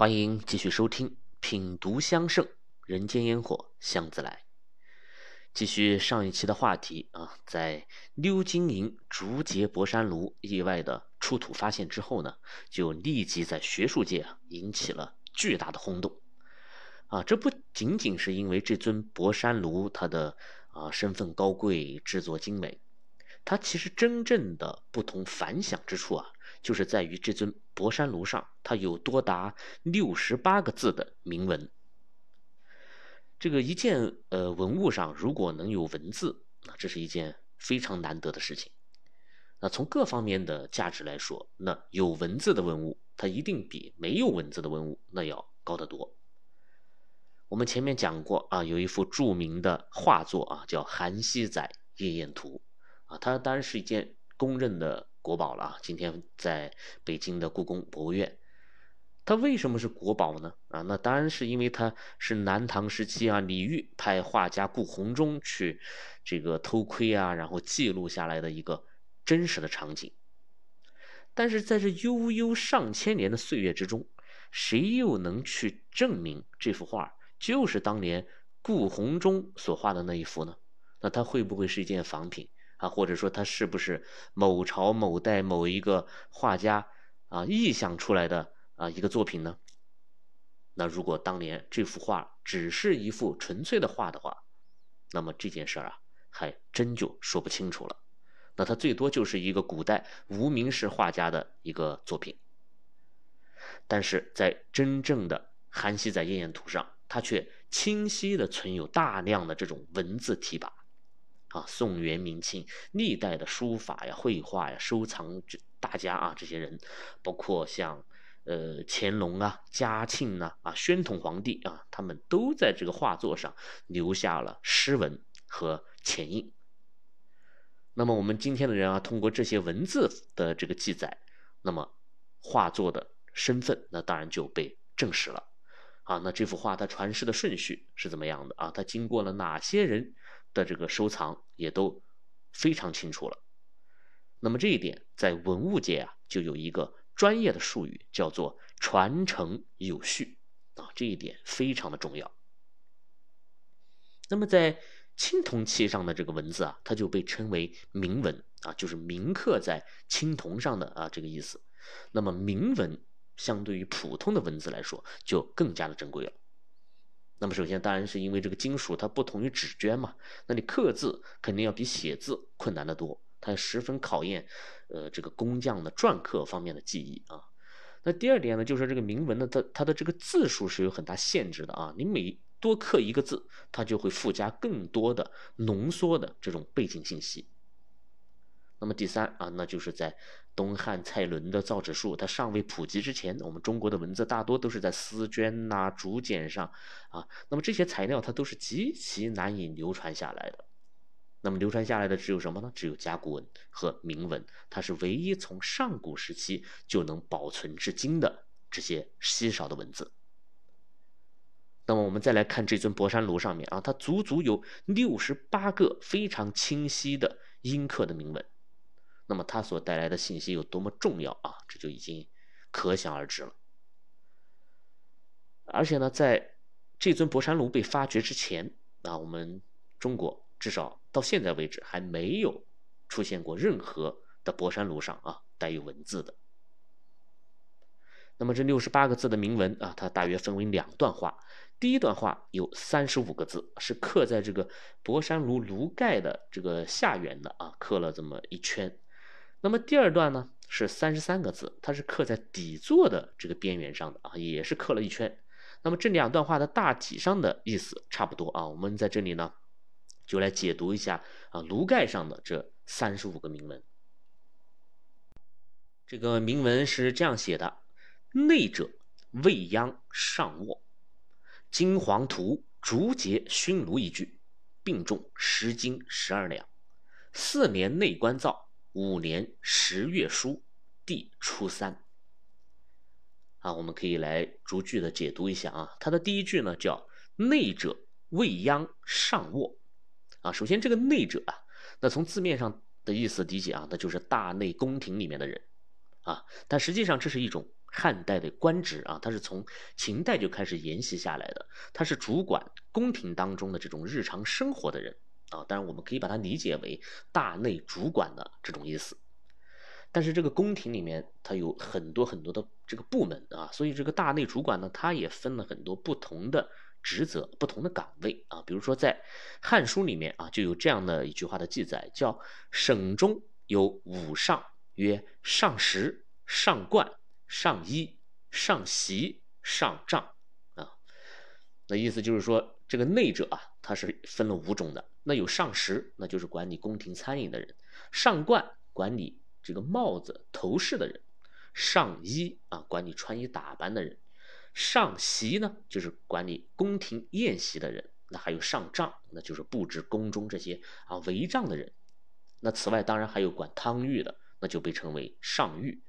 欢迎继续收听《品读香盛人间烟火香自来》。继续上一期的话题啊，在鎏金银竹节博山炉意外的出土发现之后呢，就立即在学术界啊引起了巨大的轰动。啊，这不仅仅是因为这尊博山炉它的啊身份高贵、制作精美，它其实真正的不同凡响之处啊。就是在于这尊博山炉上，它有多达六十八个字的铭文。这个一件呃文物上如果能有文字，那这是一件非常难得的事情。那从各方面的价值来说，那有文字的文物，它一定比没有文字的文物那要高得多。我们前面讲过啊，有一幅著名的画作啊，叫《韩熙载夜宴图》啊，它当然是一件公认的。国宝了啊！今天在北京的故宫博物院，它为什么是国宝呢？啊，那当然是因为它是南唐时期啊，李煜派画家顾闳中去这个偷窥啊，然后记录下来的一个真实的场景。但是在这悠悠上千年的岁月之中，谁又能去证明这幅画就是当年顾闳中所画的那一幅呢？那它会不会是一件仿品？啊，或者说他是不是某朝某代某一个画家啊臆想出来的啊一个作品呢？那如果当年这幅画只是一幅纯粹的画的话，那么这件事儿啊还真就说不清楚了。那它最多就是一个古代无名氏画家的一个作品。但是在真正的《韩熙载夜宴图》上，它却清晰的存有大量的这种文字题跋。啊，宋元明清历代的书法呀、绘画呀，收藏这大家啊，这些人，包括像呃乾隆啊、嘉庆呐、啊宣统皇帝啊，他们都在这个画作上留下了诗文和签印。那么我们今天的人啊，通过这些文字的这个记载，那么画作的身份，那当然就被证实了。啊，那这幅画它传世的顺序是怎么样的啊？它经过了哪些人？的这个收藏也都非常清楚了。那么这一点在文物界啊，就有一个专业的术语，叫做传承有序啊，这一点非常的重要。那么在青铜器上的这个文字啊，它就被称为铭文啊，就是铭刻在青铜上的啊这个意思。那么铭文相对于普通的文字来说，就更加的珍贵了。那么首先，当然是因为这个金属它不同于纸绢嘛，那你刻字肯定要比写字困难得多，它十分考验，呃，这个工匠的篆刻方面的技艺啊。那第二点呢，就是这个铭文呢，它它的这个字数是有很大限制的啊，你每多刻一个字，它就会附加更多的浓缩的这种背景信息。那么第三啊，那就是在东汉蔡伦的造纸术它尚未普及之前，我们中国的文字大多都是在丝绢呐、竹简上啊。那么这些材料它都是极其难以流传下来的。那么流传下来的只有什么呢？只有甲骨文和铭文，它是唯一从上古时期就能保存至今的这些稀少的文字。那么我们再来看这尊博山炉上面啊，它足足有六十八个非常清晰的阴刻的铭文。那么它所带来的信息有多么重要啊？这就已经可想而知了。而且呢，在这尊博山炉被发掘之前啊，我们中国至少到现在为止还没有出现过任何的博山炉上啊带有文字的。那么这六十八个字的铭文啊，它大约分为两段话。第一段话有三十五个字，是刻在这个博山炉炉盖的这个下缘的啊，刻了这么一圈。那么第二段呢是三十三个字，它是刻在底座的这个边缘上的啊，也是刻了一圈。那么这两段话的大体上的意思差不多啊，我们在这里呢就来解读一下啊炉盖上的这三十五个铭文。这个铭文是这样写的：内者未央上卧，金黄图竹节熏炉一具，并重十斤十二两，四年内官造。五年十月书，第初三。啊，我们可以来逐句的解读一下啊。它的第一句呢叫“内者未央上卧”，啊，首先这个“内者”啊，那从字面上的意思理解啊，那就是大内宫廷里面的人啊。但实际上这是一种汉代的官职啊，它是从秦代就开始沿袭下来的，它是主管宫廷当中的这种日常生活的人啊。当然，我们可以把它理解为大内主管的这种意思。但是这个宫廷里面，它有很多很多的这个部门啊，所以这个大内主管呢，它也分了很多不同的职责、不同的岗位啊。比如说在《汉书》里面啊，就有这样的一句话的记载，叫“省中有五上，曰上食、上冠、上衣、上席、上帐”啊。那意思就是说，这个内者啊，它是分了五种的。那有上食，那就是管理宫廷餐饮的人；上冠，管理。这个帽子头饰的人，上衣啊，管理穿衣打扮的人；上席呢，就是管理宫廷宴席的人；那还有上帐，那就是布置宫中这些啊帷帐的人。那此外，当然还有管汤浴的，那就被称为上浴。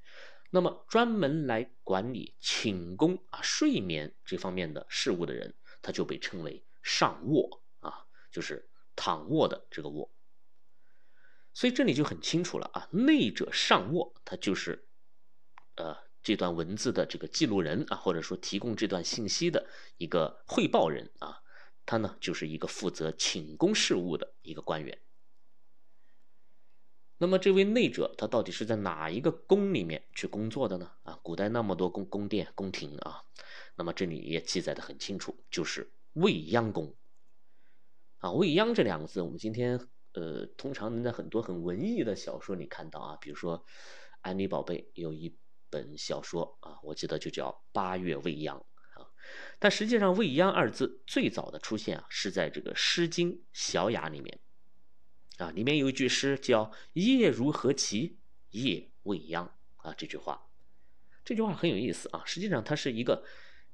那么专门来管理寝宫啊睡眠这方面的事务的人，他就被称为上卧啊，就是躺卧的这个卧。所以这里就很清楚了啊，内者上卧，他就是，呃，这段文字的这个记录人啊，或者说提供这段信息的一个汇报人啊，他呢就是一个负责寝宫事务的一个官员。那么这位内者，他到底是在哪一个宫里面去工作的呢？啊，古代那么多宫宫殿宫廷啊，那么这里也记载的很清楚，就是未央宫。啊，未央这两个字，我们今天。呃，通常能在很多很文艺的小说里看到啊，比如说《安妮宝贝》有一本小说啊，我记得就叫《八月未央》啊。但实际上，“未央”二字最早的出现啊，是在这个《诗经·小雅》里面啊，里面有一句诗叫“夜如何其，夜未央”啊。这句话，这句话很有意思啊。实际上，它是一个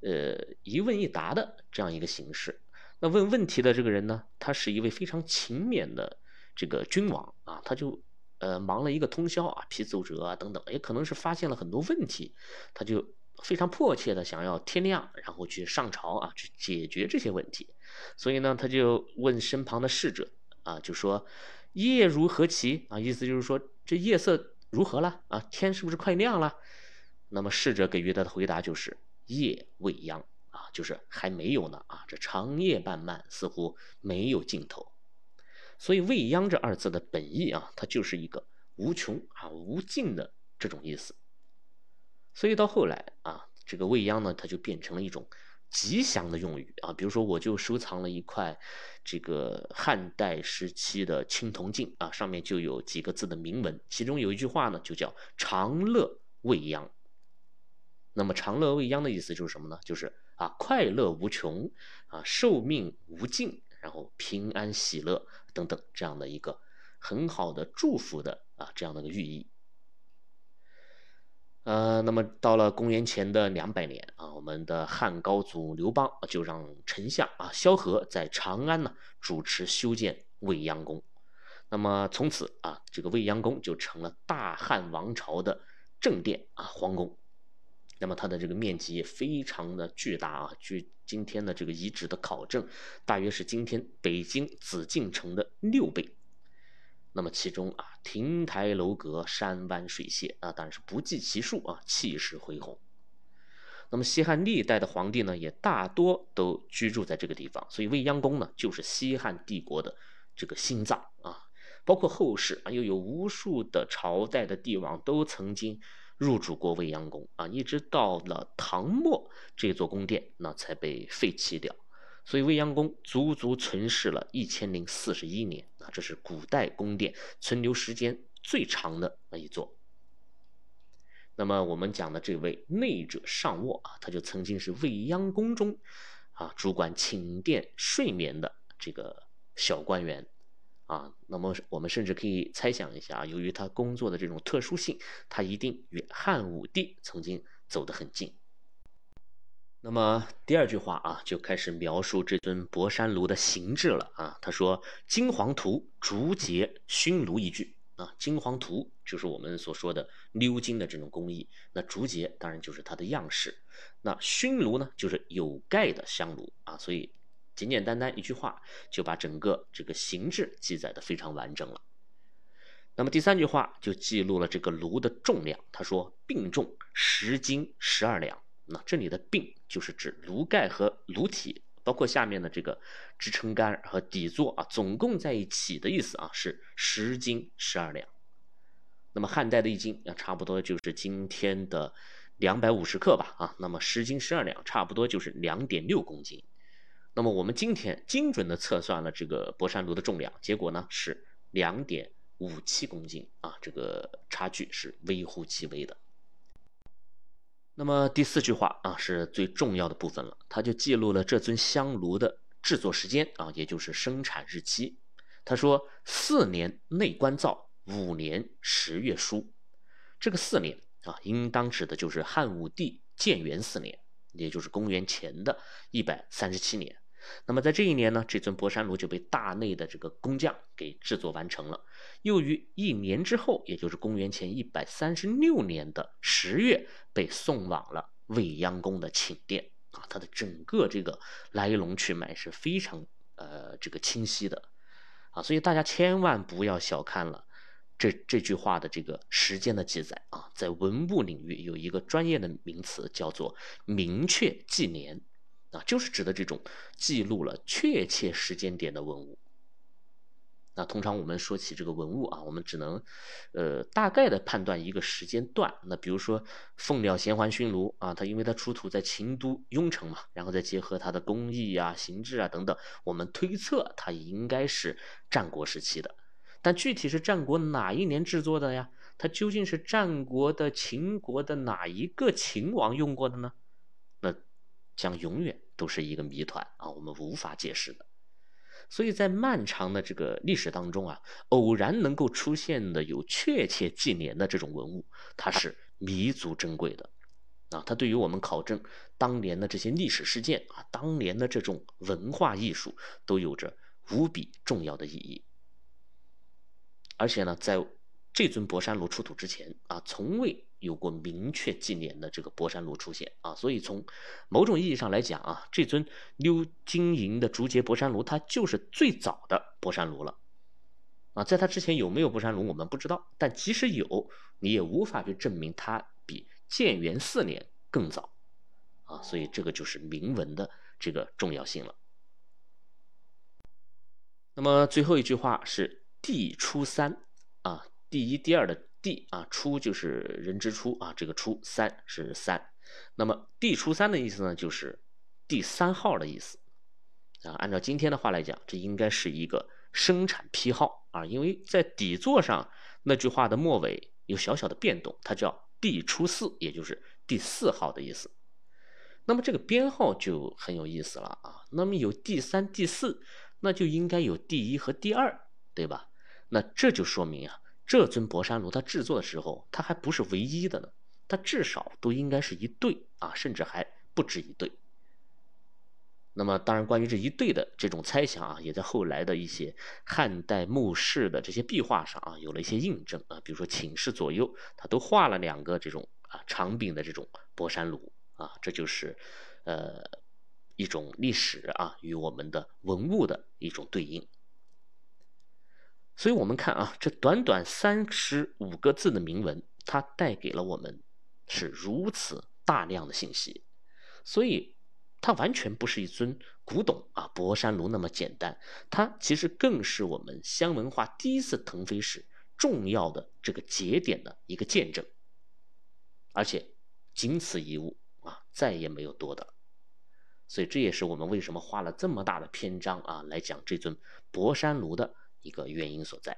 呃一问一答的这样一个形式。那问问题的这个人呢，他是一位非常勤勉的。这个君王啊，他就呃忙了一个通宵啊，批奏折啊等等，也可能是发现了很多问题，他就非常迫切的想要天亮，然后去上朝啊，去解决这些问题。所以呢，他就问身旁的侍者啊，就说夜如何其啊？意思就是说这夜色如何了啊？天是不是快亮了？那么侍者给予他的回答就是夜未央就是还没有呢啊，这长夜漫漫，似乎没有尽头。所以“未央”这二字的本意啊，它就是一个无穷啊、无尽的这种意思。所以到后来啊，这个“未央”呢，它就变成了一种吉祥的用语啊。比如说，我就收藏了一块这个汉代时期的青铜镜啊，上面就有几个字的铭文，其中有一句话呢，就叫“长乐未央”。那么“长乐未央”的意思就是什么呢？就是啊，快乐无穷啊，寿命无尽。然后平安喜乐等等这样的一个很好的祝福的啊这样的个寓意。呃，那么到了公元前的两百年啊，我们的汉高祖刘邦就让丞相啊萧何在长安呢主持修建未央宫。那么从此啊，这个未央宫就成了大汉王朝的正殿啊皇宫。那么它的这个面积也非常的巨大啊，据今天的这个遗址的考证，大约是今天北京紫禁城的六倍。那么其中啊，亭台楼阁、山湾水榭啊，当然是不计其数啊，气势恢宏。那么西汉历代的皇帝呢，也大多都居住在这个地方，所以未央宫呢，就是西汉帝国的这个心脏啊。包括后世啊，又有无数的朝代的帝王都曾经。入主过未央宫啊，一直到了唐末，这座宫殿那才被废弃掉，所以未央宫足足存世了一千零四十一年啊，这是古代宫殿存留时间最长的那一座。那么我们讲的这位内者上卧啊，他就曾经是未央宫中啊主管寝殿睡眠的这个小官员。啊，那么我们甚至可以猜想一下，由于他工作的这种特殊性，他一定与汉武帝曾经走得很近。那么第二句话啊，就开始描述这尊博山炉的形制了啊。他说：“金黄图竹节熏炉一具啊，金黄图就是我们所说的鎏金的这种工艺，那竹节当然就是它的样式，那熏炉呢，就是有盖的香炉啊，所以。”简简单单一句话就把整个这个形制记载的非常完整了。那么第三句话就记录了这个炉的重量，他说并重十斤十二两。那这里的并就是指炉盖和炉体，包括下面的这个支撑杆和底座啊，总共在一起的意思啊，是十斤十二两。那么汉代的一斤啊，差不多就是今天的两百五十克吧啊。那么十斤十二两，差不多就是两点六公斤。那么我们今天精准的测算了这个博山炉的重量，结果呢是两点五七公斤啊，这个差距是微乎其微的。那么第四句话啊是最重要的部分了，它就记录了这尊香炉的制作时间啊，也就是生产日期。他说四年内观造，五年十月书。这个四年啊，应当指的就是汉武帝建元四年，也就是公元前的一百三十七年。那么在这一年呢，这尊博山炉就被大内的这个工匠给制作完成了。又于一年之后，也就是公元前一百三十六年的十月，被送往了未央宫的寝殿啊。它的整个这个来龙去脉是非常呃这个清晰的啊，所以大家千万不要小看了这这句话的这个时间的记载啊。在文物领域有一个专业的名词叫做明确纪年。啊，就是指的这种记录了确切时间点的文物。那通常我们说起这个文物啊，我们只能，呃，大概的判断一个时间段。那比如说凤鸟衔环熏炉啊，它因为它出土在秦都雍城嘛，然后再结合它的工艺啊、形制啊等等，我们推测它应该是战国时期的。但具体是战国哪一年制作的呀？它究竟是战国的、秦国的哪一个秦王用过的呢？将永远都是一个谜团啊，我们无法解释的。所以在漫长的这个历史当中啊，偶然能够出现的有确切纪年的这种文物，它是弥足珍贵的啊。它对于我们考证当年的这些历史事件啊，当年的这种文化艺术，都有着无比重要的意义。而且呢，在这尊博山炉出土之前啊，从未。有过明确纪年的这个博山炉出现啊，所以从某种意义上来讲啊，这尊鎏金银的竹节博山炉，它就是最早的博山炉了啊。在它之前有没有博山炉，我们不知道，但即使有，你也无法去证明它比建元四年更早啊。所以这个就是铭文的这个重要性了。那么最后一句话是“地初三”啊，第一、第二的。地啊，初就是人之初啊，这个初三是三，那么地初三的意思呢，就是第三号的意思啊。按照今天的话来讲，这应该是一个生产批号啊，因为在底座上那句话的末尾有小小的变动，它叫地初四，也就是第四号的意思。那么这个编号就很有意思了啊。那么有第三、第四，那就应该有第一和第二，对吧？那这就说明啊。这尊博山炉它制作的时候，它还不是唯一的呢，它至少都应该是一对啊，甚至还不止一对。那么，当然，关于这一对的这种猜想啊，也在后来的一些汉代墓室的这些壁画上啊，有了一些印证啊。比如说寝室左右，它都画了两个这种啊长柄的这种博山炉啊，这就是呃一种历史啊与我们的文物的一种对应。所以，我们看啊，这短短三十五个字的铭文，它带给了我们是如此大量的信息。所以，它完全不是一尊古董啊，博山炉那么简单。它其实更是我们香文化第一次腾飞时重要的这个节点的一个见证。而且，仅此一物啊，再也没有多的。所以，这也是我们为什么花了这么大的篇章啊，来讲这尊博山炉的。一个原因所在。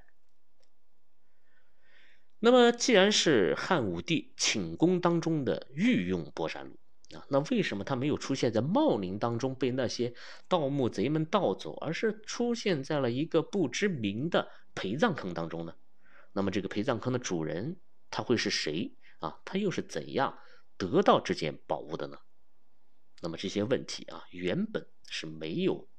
那么，既然是汉武帝寝宫当中的御用博山炉啊，那为什么它没有出现在茂陵当中被那些盗墓贼们盗走，而是出现在了一个不知名的陪葬坑当中呢？那么，这个陪葬坑的主人他会是谁啊？他又是怎样得到这件宝物的呢？那么这些问题啊，原本是没有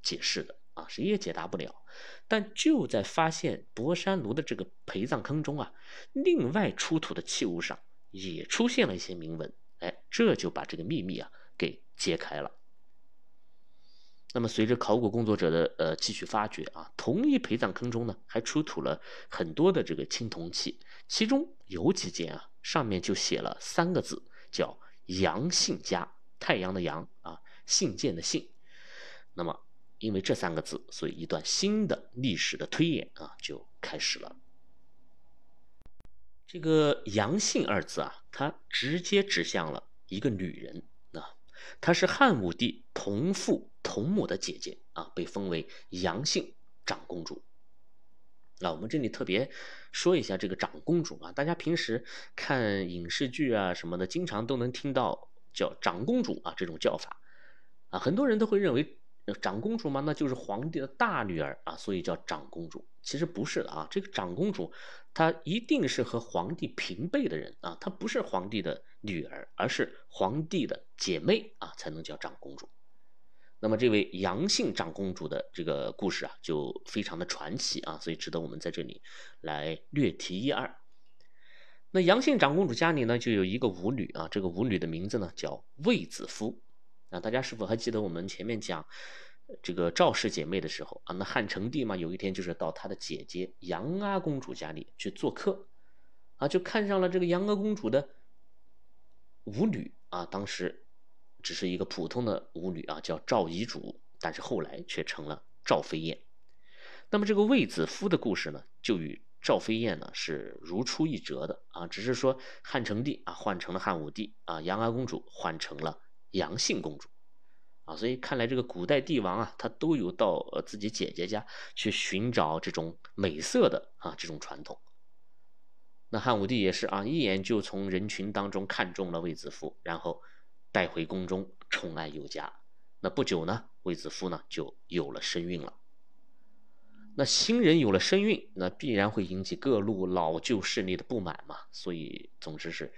解释的。谁也解答不了。但就在发现博山炉的这个陪葬坑中啊，另外出土的器物上也出现了一些铭文。哎，这就把这个秘密啊给揭开了。那么，随着考古工作者的呃继续发掘啊，同一陪葬坑中呢，还出土了很多的这个青铜器，其中有几件啊上面就写了三个字，叫“杨信家”，太阳的阳啊，信件的信。那么，因为这三个字，所以一段新的历史的推演啊就开始了。这个“杨姓”二字啊，它直接指向了一个女人啊，她是汉武帝同父同母的姐姐啊，被封为杨姓长公主。那我们这里特别说一下这个长公主啊，大家平时看影视剧啊什么的，经常都能听到叫长公主啊这种叫法啊，很多人都会认为。长公主嘛，那就是皇帝的大女儿啊，所以叫长公主。其实不是的啊，这个长公主她一定是和皇帝平辈的人啊，她不是皇帝的女儿，而是皇帝的姐妹啊，才能叫长公主。那么这位杨姓长公主的这个故事啊，就非常的传奇啊，所以值得我们在这里来略提一二。那杨姓长公主家里呢，就有一个舞女啊，这个舞女的名字呢叫卫子夫。那大家是否还记得我们前面讲这个赵氏姐妹的时候啊？那汉成帝嘛，有一天就是到他的姐姐杨阿公主家里去做客，啊，就看上了这个杨阿公主的舞女啊。当时只是一个普通的舞女啊，叫赵遗主，但是后来却成了赵飞燕。那么这个卫子夫的故事呢，就与赵飞燕呢是如出一辙的啊，只是说汉成帝啊换成了汉武帝啊，杨阿公主换成了。杨姓公主，啊，所以看来这个古代帝王啊，他都有到呃自己姐姐家去寻找这种美色的啊这种传统。那汉武帝也是啊，一眼就从人群当中看中了卫子夫，然后带回宫中宠爱有加。那不久呢，卫子夫呢就有了身孕了。那新人有了身孕，那必然会引起各路老旧势力的不满嘛。所以，总之是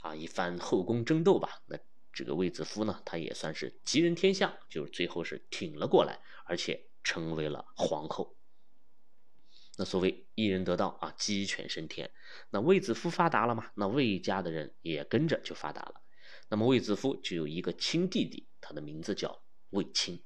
啊一番后宫争斗吧。那。这个卫子夫呢，他也算是吉人天相，就是最后是挺了过来，而且成为了皇后。那所谓一人得道啊，鸡犬升天。那卫子夫发达了嘛，那卫家的人也跟着就发达了。那么卫子夫就有一个亲弟弟，他的名字叫卫青。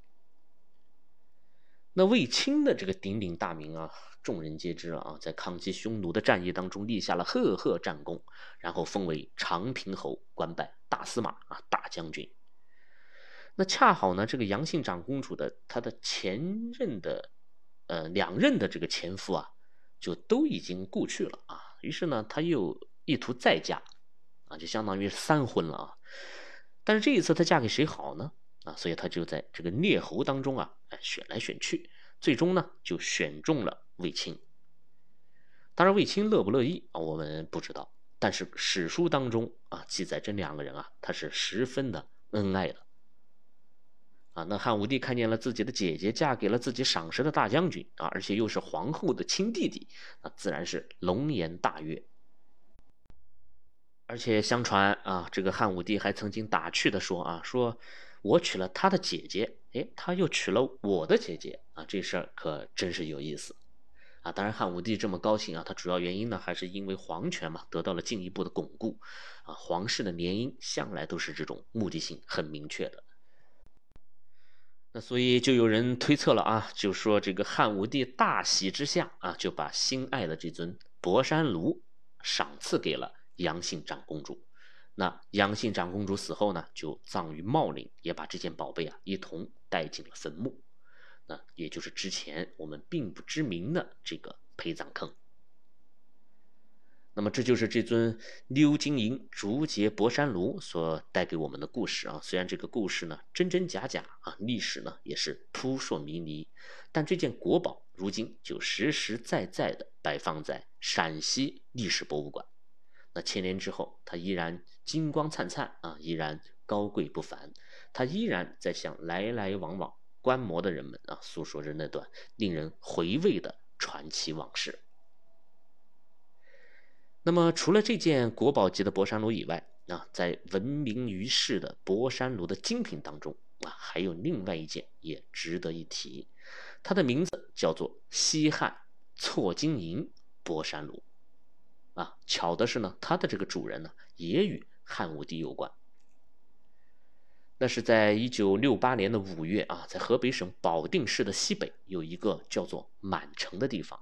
那卫青的这个鼎鼎大名啊。众人皆知了啊，在抗击匈奴的战役当中立下了赫赫战功，然后封为长平侯，官拜大司马啊大将军。那恰好呢，这个杨姓长公主的她的前任的呃两任的这个前夫啊，就都已经故去了啊，于是呢，她又意图再嫁啊，就相当于三婚了啊。但是这一次她嫁给谁好呢？啊，所以他就在这个列侯当中啊，选来选去，最终呢就选中了。卫青，当然卫青乐不乐意啊，我们不知道。但是史书当中啊记载，这两个人啊他是十分的恩爱的。啊，那汉武帝看见了自己的姐姐嫁给了自己赏识的大将军啊，而且又是皇后的亲弟弟，那自然是龙颜大悦。而且相传啊，这个汉武帝还曾经打趣的说啊，说我娶了他的姐姐，哎，他又娶了我的姐姐啊，这事儿可真是有意思。啊，当然汉武帝这么高兴啊，他主要原因呢，还是因为皇权嘛得到了进一步的巩固，啊，皇室的联姻向来都是这种目的性很明确的。那所以就有人推测了啊，就说这个汉武帝大喜之下啊，就把心爱的这尊博山炉赏赐给了杨姓长公主。那杨姓长公主死后呢，就葬于茂陵，也把这件宝贝啊一同带进了坟墓。那也就是之前我们并不知名的这个陪葬坑。那么这就是这尊鎏金银竹节博山炉所带给我们的故事啊。虽然这个故事呢真真假假啊，历史呢也是扑朔迷离，但这件国宝如今就实实在在的摆放在陕西历史博物馆。那千年之后，它依然金光灿灿啊，依然高贵不凡，它依然在向来来往往。观摩的人们啊，诉说着那段令人回味的传奇往事。那么，除了这件国宝级的博山炉以外，啊，在闻名于世的博山炉的精品当中啊，还有另外一件也值得一提，它的名字叫做西汉错金银博山炉。啊，巧的是呢，它的这个主人呢，也与汉武帝有关。那是在一九六八年的五月啊，在河北省保定市的西北有一个叫做满城的地方，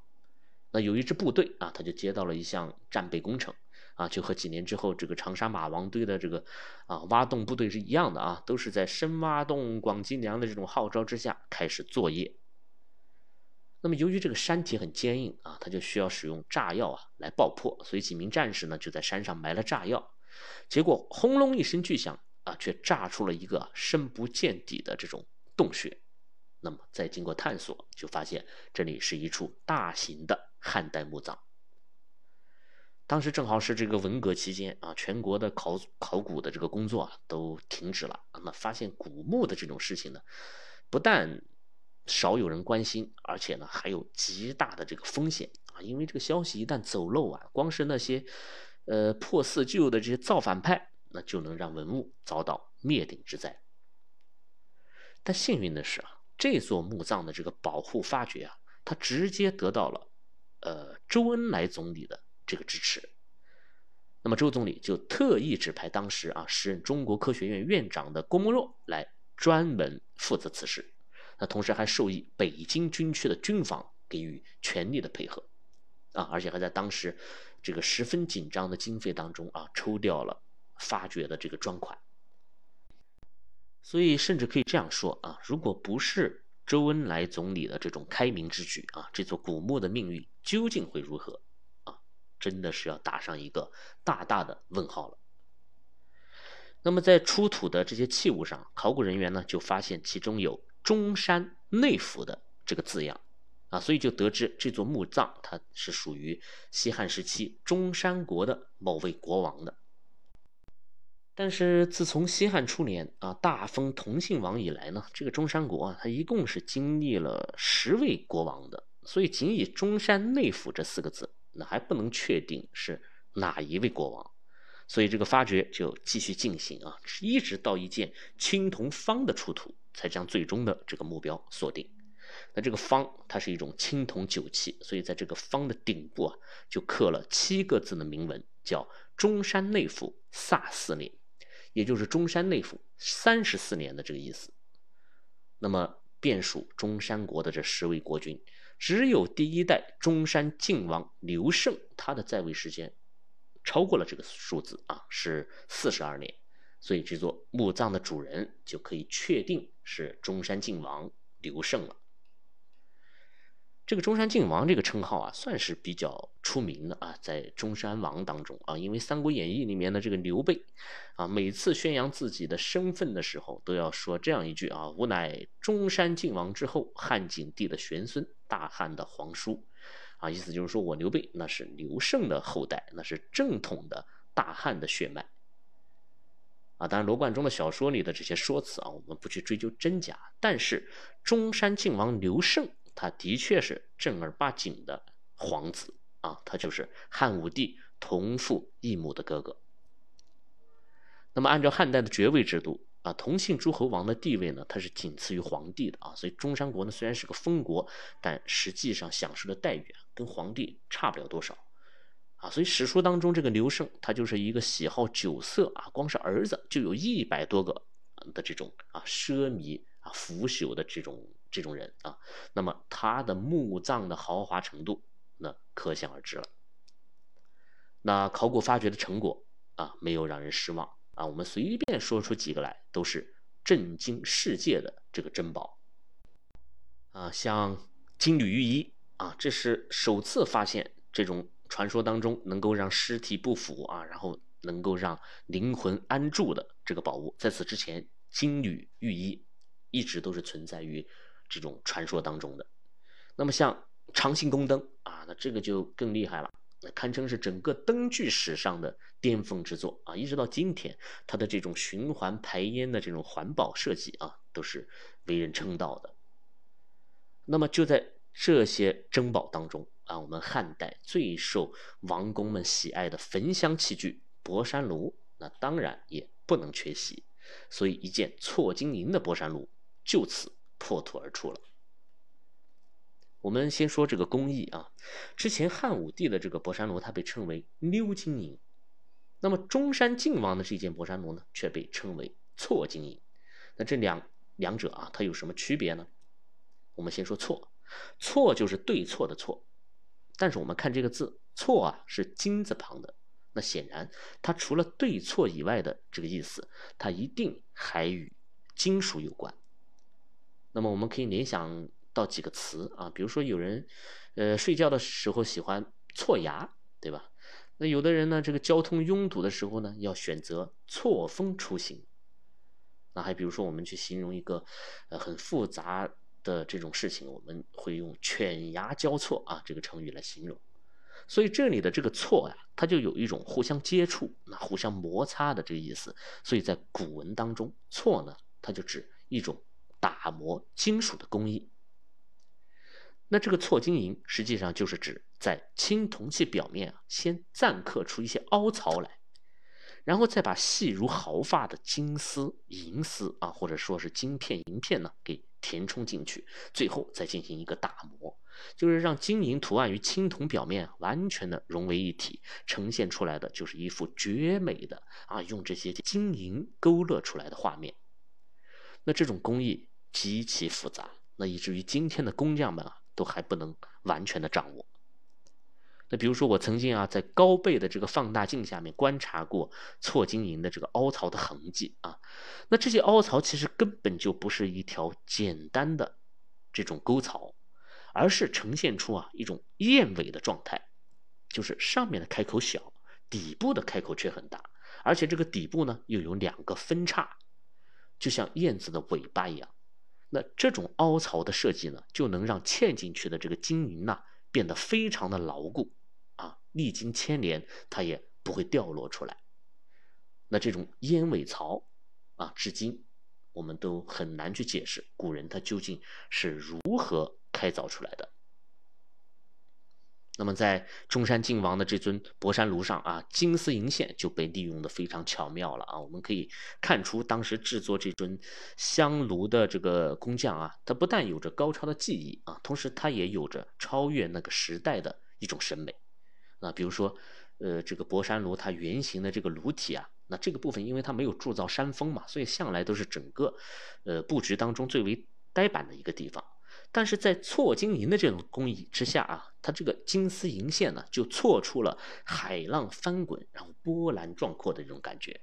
那有一支部队啊，他就接到了一项战备工程啊，就和几年之后这个长沙马王堆的这个啊挖洞部队是一样的啊，都是在深挖洞、广积粮的这种号召之下开始作业。那么由于这个山体很坚硬啊，他就需要使用炸药啊来爆破，所以几名战士呢就在山上埋了炸药，结果轰隆一声巨响啊，却炸出了一个深不见底的这种洞穴。那么再经过探索，就发现这里是一处大型的汉代墓葬。当时正好是这个文革期间啊，全国的考考古的这个工作啊都停止了。那么发现古墓的这种事情呢，不但少有人关心，而且呢还有极大的这个风险啊，因为这个消息一旦走漏啊，光是那些呃破四旧的这些造反派，那就能让文物遭到灭顶之灾。但幸运的是啊，这座墓葬的这个保护发掘啊，它直接得到了呃周恩来总理的。这个支持，那么周总理就特意指派当时啊时任中国科学院院长的郭沫若来专门负责此事，那同时还授意北京军区的军方给予全力的配合，啊，而且还在当时这个十分紧张的经费当中啊抽掉了发掘的这个专款，所以甚至可以这样说啊，如果不是周恩来总理的这种开明之举啊，这座古墓的命运究竟会如何啊？真的是要打上一个大大的问号了。那么在出土的这些器物上，考古人员呢就发现其中有“中山内府”的这个字样，啊，所以就得知这座墓葬它是属于西汉时期中山国的某位国王的。但是自从西汉初年啊大封同姓王以来呢，这个中山国啊，它一共是经历了十位国王的，所以仅以“中山内府”这四个字。那还不能确定是哪一位国王，所以这个发掘就继续进行啊，一直到一件青铜方的出土，才将最终的这个目标锁定。那这个方它是一种青铜酒器，所以在这个方的顶部啊，就刻了七个字的铭文，叫“中山内府萨四年”，也就是中山内府三十四年的这个意思。那么便属中山国的这十位国君。只有第一代中山靖王刘胜，他的在位时间超过了这个数字啊，是四十二年，所以这座墓葬的主人就可以确定是中山靖王刘胜了。这个中山靖王这个称号啊，算是比较出名的啊，在中山王当中啊，因为《三国演义》里面的这个刘备啊，每次宣扬自己的身份的时候，都要说这样一句啊：“吾乃中山靖王之后，汉景帝的玄孙，大汉的皇叔。”啊，意思就是说我刘备那是刘胜的后代，那是正统的大汉的血脉。啊，当然罗贯中的小说里的这些说辞啊，我们不去追究真假，但是中山靖王刘胜。他的确是正儿八经的皇子啊，他就是汉武帝同父异母的哥哥。那么，按照汉代的爵位制度啊，同姓诸侯王的地位呢，他是仅次于皇帝的啊。所以，中山国呢虽然是个封国，但实际上享受的待遇啊，跟皇帝差不了多少啊。所以，史书当中这个刘胜，他就是一个喜好酒色啊，光是儿子就有一百多个的这种啊奢靡啊腐朽的这种。这种人啊，那么他的墓葬的豪华程度，那可想而知了。那考古发掘的成果啊，没有让人失望啊。我们随便说出几个来，都是震惊世界的这个珍宝啊。像金缕玉衣啊，这是首次发现这种传说当中能够让尸体不腐啊，然后能够让灵魂安住的这个宝物。在此之前，金缕玉衣一直都是存在于。这种传说当中的，那么像长信宫灯啊，那这个就更厉害了，那堪称是整个灯具史上的巅峰之作啊！一直到今天，它的这种循环排烟的这种环保设计啊，都是为人称道的。那么就在这些珍宝当中啊，我们汉代最受王公们喜爱的焚香器具博山炉，那当然也不能缺席。所以一件错金银的博山炉就此。破土而出了。我们先说这个工艺啊，之前汉武帝的这个博山炉，它被称为鎏金银，那么中山靖王的这件博山炉呢，却被称为错金银。那这两两者啊，它有什么区别呢？我们先说错，错就是对错的错，但是我们看这个字，错啊是金字旁的，那显然它除了对错以外的这个意思，它一定还与金属有关。那么我们可以联想到几个词啊，比如说有人，呃，睡觉的时候喜欢错牙，对吧？那有的人呢，这个交通拥堵的时候呢，要选择错峰出行。那还比如说，我们去形容一个，呃，很复杂的这种事情，我们会用犬牙交错啊这个成语来形容。所以这里的这个错呀，它就有一种互相接触、那互相摩擦的这个意思。所以在古文当中，错呢，它就指一种打磨金属的工艺。那这个错金银实际上就是指在青铜器表面啊，先暂刻出一些凹槽来，然后再把细如毫发的金丝、银丝啊，或者说是金片、银片呢，给填充进去，最后再进行一个打磨，就是让金银图案与青铜表面完全的融为一体，呈现出来的就是一幅绝美的啊，用这些金银勾勒出来的画面。那这种工艺极其复杂，那以至于今天的工匠们啊。都还不能完全的掌握。那比如说，我曾经啊，在高倍的这个放大镜下面观察过错金银的这个凹槽的痕迹啊。那这些凹槽其实根本就不是一条简单的这种沟槽，而是呈现出啊一种燕尾的状态，就是上面的开口小，底部的开口却很大，而且这个底部呢又有两个分叉，就像燕子的尾巴一样。那这种凹槽的设计呢，就能让嵌进去的这个金银呐变得非常的牢固，啊，历经千年它也不会掉落出来。那这种燕尾槽，啊，至今我们都很难去解释古人他究竟是如何开凿出来的。那么，在中山靖王的这尊博山炉上啊，金丝银线就被利用的非常巧妙了啊。我们可以看出，当时制作这尊香炉的这个工匠啊，他不但有着高超的技艺啊，同时他也有着超越那个时代的一种审美。那比如说，呃，这个博山炉它圆形的这个炉体啊，那这个部分因为它没有铸造山峰嘛，所以向来都是整个呃布局当中最为呆板的一个地方。但是在错金银的这种工艺之下啊，它这个金丝银线呢，就错出了海浪翻滚，然后波澜壮阔的这种感觉，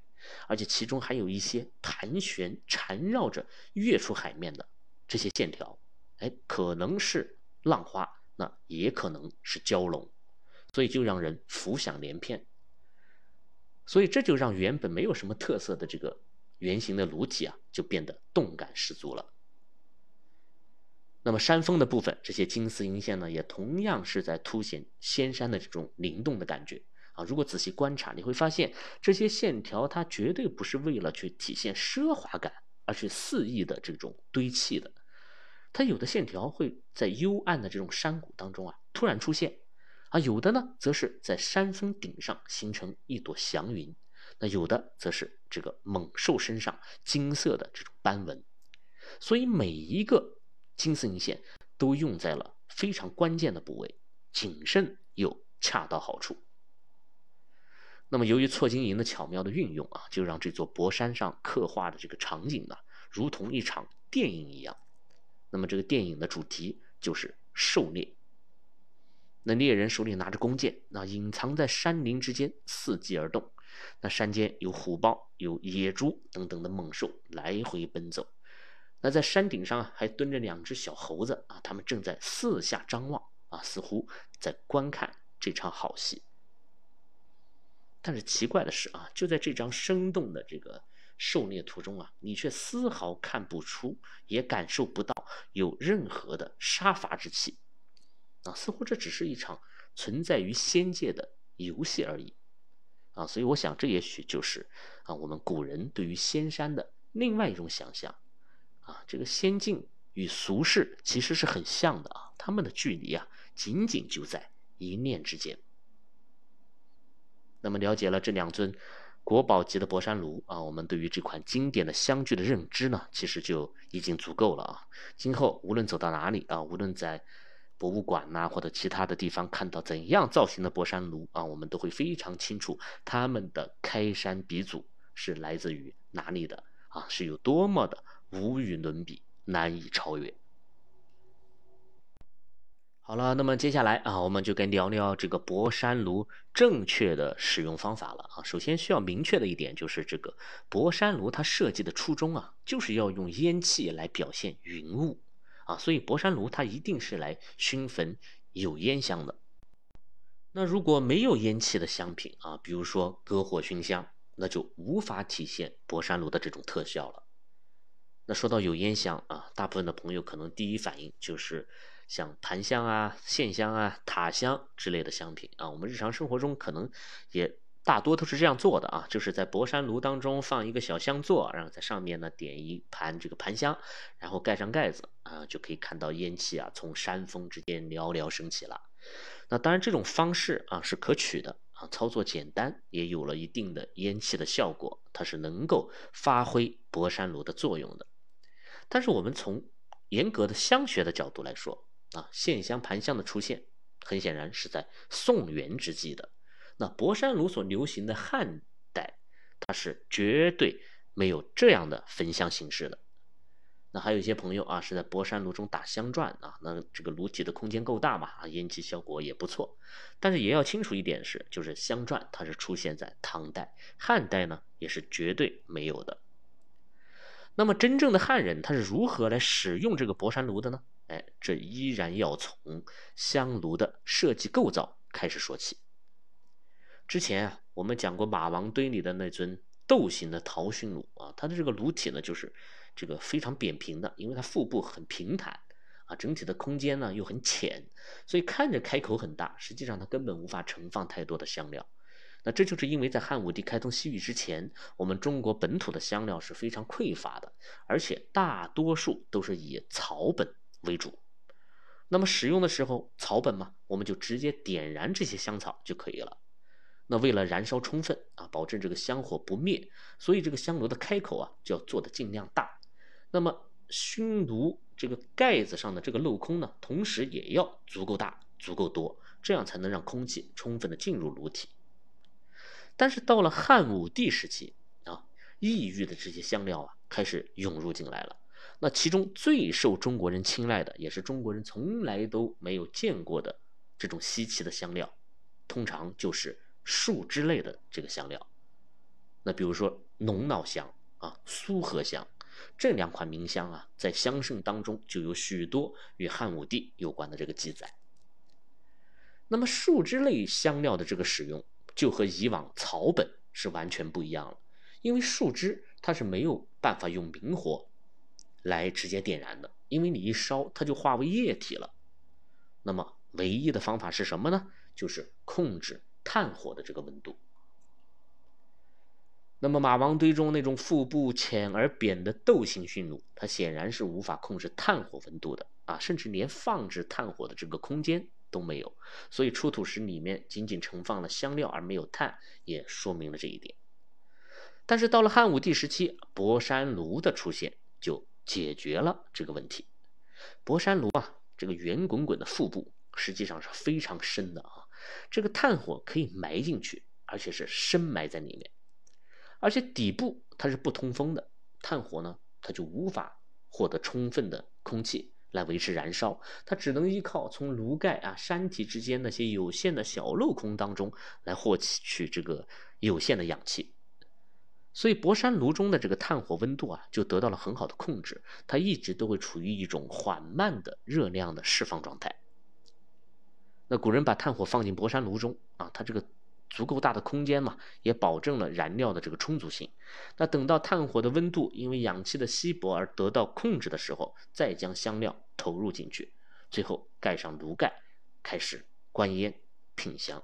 而且其中还有一些盘旋缠绕着跃出海面的这些线条，哎，可能是浪花，那也可能是蛟龙，所以就让人浮想联翩。所以这就让原本没有什么特色的这个圆形的炉体啊，就变得动感十足了。那么山峰的部分，这些金丝银线呢，也同样是在凸显仙山的这种灵动的感觉啊。如果仔细观察，你会发现这些线条它绝对不是为了去体现奢华感而去肆意的这种堆砌的。它有的线条会在幽暗的这种山谷当中啊突然出现，啊，有的呢则是在山峰顶上形成一朵祥云，那有的则是这个猛兽身上金色的这种斑纹。所以每一个。金丝银线都用在了非常关键的部位，谨慎又恰到好处。那么，由于错金银的巧妙的运用啊，就让这座博山上刻画的这个场景呢，如同一场电影一样。那么，这个电影的主题就是狩猎。那猎人手里拿着弓箭，那隐藏在山林之间，伺机而动。那山间有虎豹、有野猪等等的猛兽来回奔走。那在山顶上啊，还蹲着两只小猴子啊，他们正在四下张望啊，似乎在观看这场好戏。但是奇怪的是啊，就在这张生动的这个狩猎图中啊，你却丝毫看不出，也感受不到有任何的杀伐之气啊，似乎这只是一场存在于仙界的游戏而已啊。所以我想，这也许就是啊，我们古人对于仙山的另外一种想象。啊，这个仙境与俗世其实是很像的啊，他们的距离啊，仅仅就在一念之间。那么了解了这两尊国宝级的博山炉啊，我们对于这款经典的香具的认知呢，其实就已经足够了啊。今后无论走到哪里啊，无论在博物馆呐或者其他的地方看到怎样造型的博山炉啊，我们都会非常清楚他们的开山鼻祖是来自于哪里的啊，是有多么的。无与伦比，难以超越。好了，那么接下来啊，我们就该聊聊这个博山炉正确的使用方法了啊。首先需要明确的一点就是，这个博山炉它设计的初衷啊，就是要用烟气来表现云雾啊，所以博山炉它一定是来熏焚有烟香的。那如果没有烟气的香品啊，比如说隔火熏香，那就无法体现博山炉的这种特效了。那说到有烟香啊，大部分的朋友可能第一反应就是。像盘香啊、线香啊、塔香之类的香品啊，我们日常生活中可能也大多都是这样做的啊，就是在博山炉当中放一个小香座，然后在上面呢点一盘这个盘香，然后盖上盖子啊，就可以看到烟气啊从山峰之间袅袅升起了。那当然这种方式啊是可取的啊，操作简单，也有了一定的烟气的效果，它是能够发挥博山炉的作用的。但是我们从严格的香学的角度来说，啊，线香盘香的出现，很显然是在宋元之际的。那博山炉所流行的汉代，它是绝对没有这样的焚香形式的。那还有一些朋友啊，是在博山炉中打香转啊，那这个炉体的空间够大嘛，啊，烟气效果也不错。但是也要清楚一点是，就是香转它是出现在唐代，汉代呢也是绝对没有的。那么真正的汉人他是如何来使用这个博山炉的呢？哎，这依然要从香炉的设计构造开始说起。之前啊，我们讲过马王堆里的那尊斗形的陶熏炉啊，它的这个炉体呢，就是这个非常扁平的，因为它腹部很平坦啊，整体的空间呢又很浅，所以看着开口很大，实际上它根本无法盛放太多的香料。那这就是因为在汉武帝开通西域之前，我们中国本土的香料是非常匮乏的，而且大多数都是以草本。为主，那么使用的时候，草本嘛，我们就直接点燃这些香草就可以了。那为了燃烧充分啊，保证这个香火不灭，所以这个香炉的开口啊就要做的尽量大。那么熏炉这个盖子上的这个镂空呢，同时也要足够大、足够多，这样才能让空气充分的进入炉体。但是到了汉武帝时期啊，异域的这些香料啊开始涌入进来了。那其中最受中国人青睐的，也是中国人从来都没有见过的这种稀奇的香料，通常就是树脂类的这个香料。那比如说龙脑香啊、苏合香这两款名香啊，在香圣当中就有许多与汉武帝有关的这个记载。那么树脂类香料的这个使用，就和以往草本是完全不一样了，因为树脂它是没有办法用明火。来直接点燃的，因为你一烧，它就化为液体了。那么唯一的方法是什么呢？就是控制炭火的这个温度。那么马王堆中那种腹部浅而扁的斗形驯鹿，它显然是无法控制炭火温度的啊，甚至连放置炭火的这个空间都没有。所以出土时里面仅仅盛放了香料而没有炭，也说明了这一点。但是到了汉武帝时期，博山炉的出现就。解决了这个问题。博山炉啊，这个圆滚滚的腹部实际上是非常深的啊，这个炭火可以埋进去，而且是深埋在里面。而且底部它是不通风的，炭火呢，它就无法获得充分的空气来维持燃烧，它只能依靠从炉盖啊、山体之间那些有限的小镂空当中来获取取这个有限的氧气。所以博山炉中的这个炭火温度啊，就得到了很好的控制，它一直都会处于一种缓慢的热量的释放状态。那古人把炭火放进博山炉中啊，它这个足够大的空间嘛，也保证了燃料的这个充足性。那等到炭火的温度因为氧气的稀薄而得到控制的时候，再将香料投入进去，最后盖上炉盖，开始观烟品香。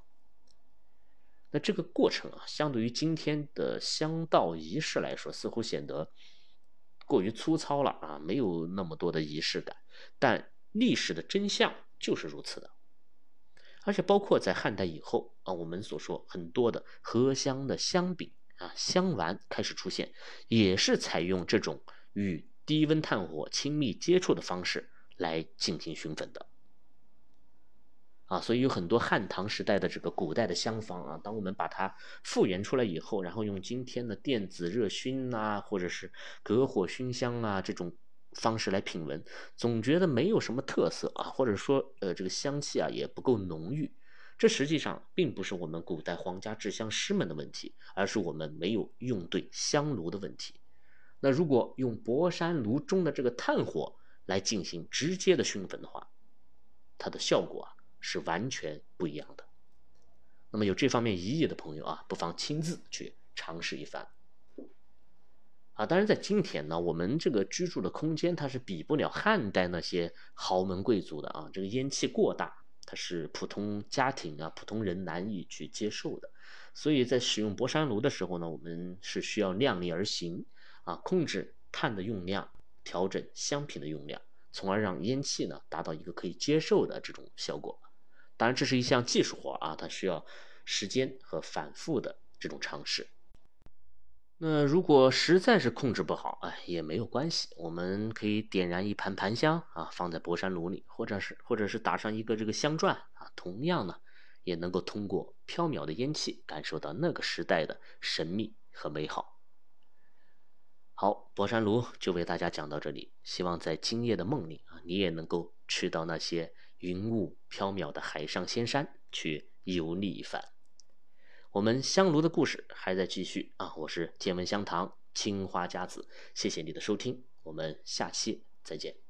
那这个过程啊，相对于今天的香道仪式来说，似乎显得过于粗糙了啊，没有那么多的仪式感。但历史的真相就是如此的，而且包括在汉代以后啊，我们所说很多的合香的香饼啊、香丸开始出现，也是采用这种与低温炭火亲密接触的方式来进行熏粉的。啊，所以有很多汉唐时代的这个古代的香坊啊，当我们把它复原出来以后，然后用今天的电子热熏啊，或者是隔火熏香啊这种方式来品闻，总觉得没有什么特色啊，或者说呃这个香气啊也不够浓郁。这实际上并不是我们古代皇家制香师们的问题，而是我们没有用对香炉的问题。那如果用博山炉中的这个炭火来进行直接的熏焚的话，它的效果啊是完全不一样的。那么有这方面疑义的朋友啊，不妨亲自去尝试一番。啊，当然在今天呢，我们这个居住的空间它是比不了汉代那些豪门贵族的啊，这个烟气过大，它是普通家庭啊、普通人难以去接受的。所以在使用博山炉的时候呢，我们是需要量力而行啊，控制炭的用量，调整香品的用量，从而让烟气呢达到一个可以接受的这种效果。当然，这是一项技术活啊，它需要时间和反复的这种尝试。那如果实在是控制不好，哎，也没有关系，我们可以点燃一盘盘香啊，放在博山炉里，或者是或者是打上一个这个香篆啊，同样呢，也能够通过飘渺的烟气，感受到那个时代的神秘和美好。好，博山炉就为大家讲到这里，希望在今夜的梦里啊，你也能够去到那些云雾缥缈的海上仙山去游历一番。我们香炉的故事还在继续啊！我是天文香堂青花家子，谢谢你的收听，我们下期再见。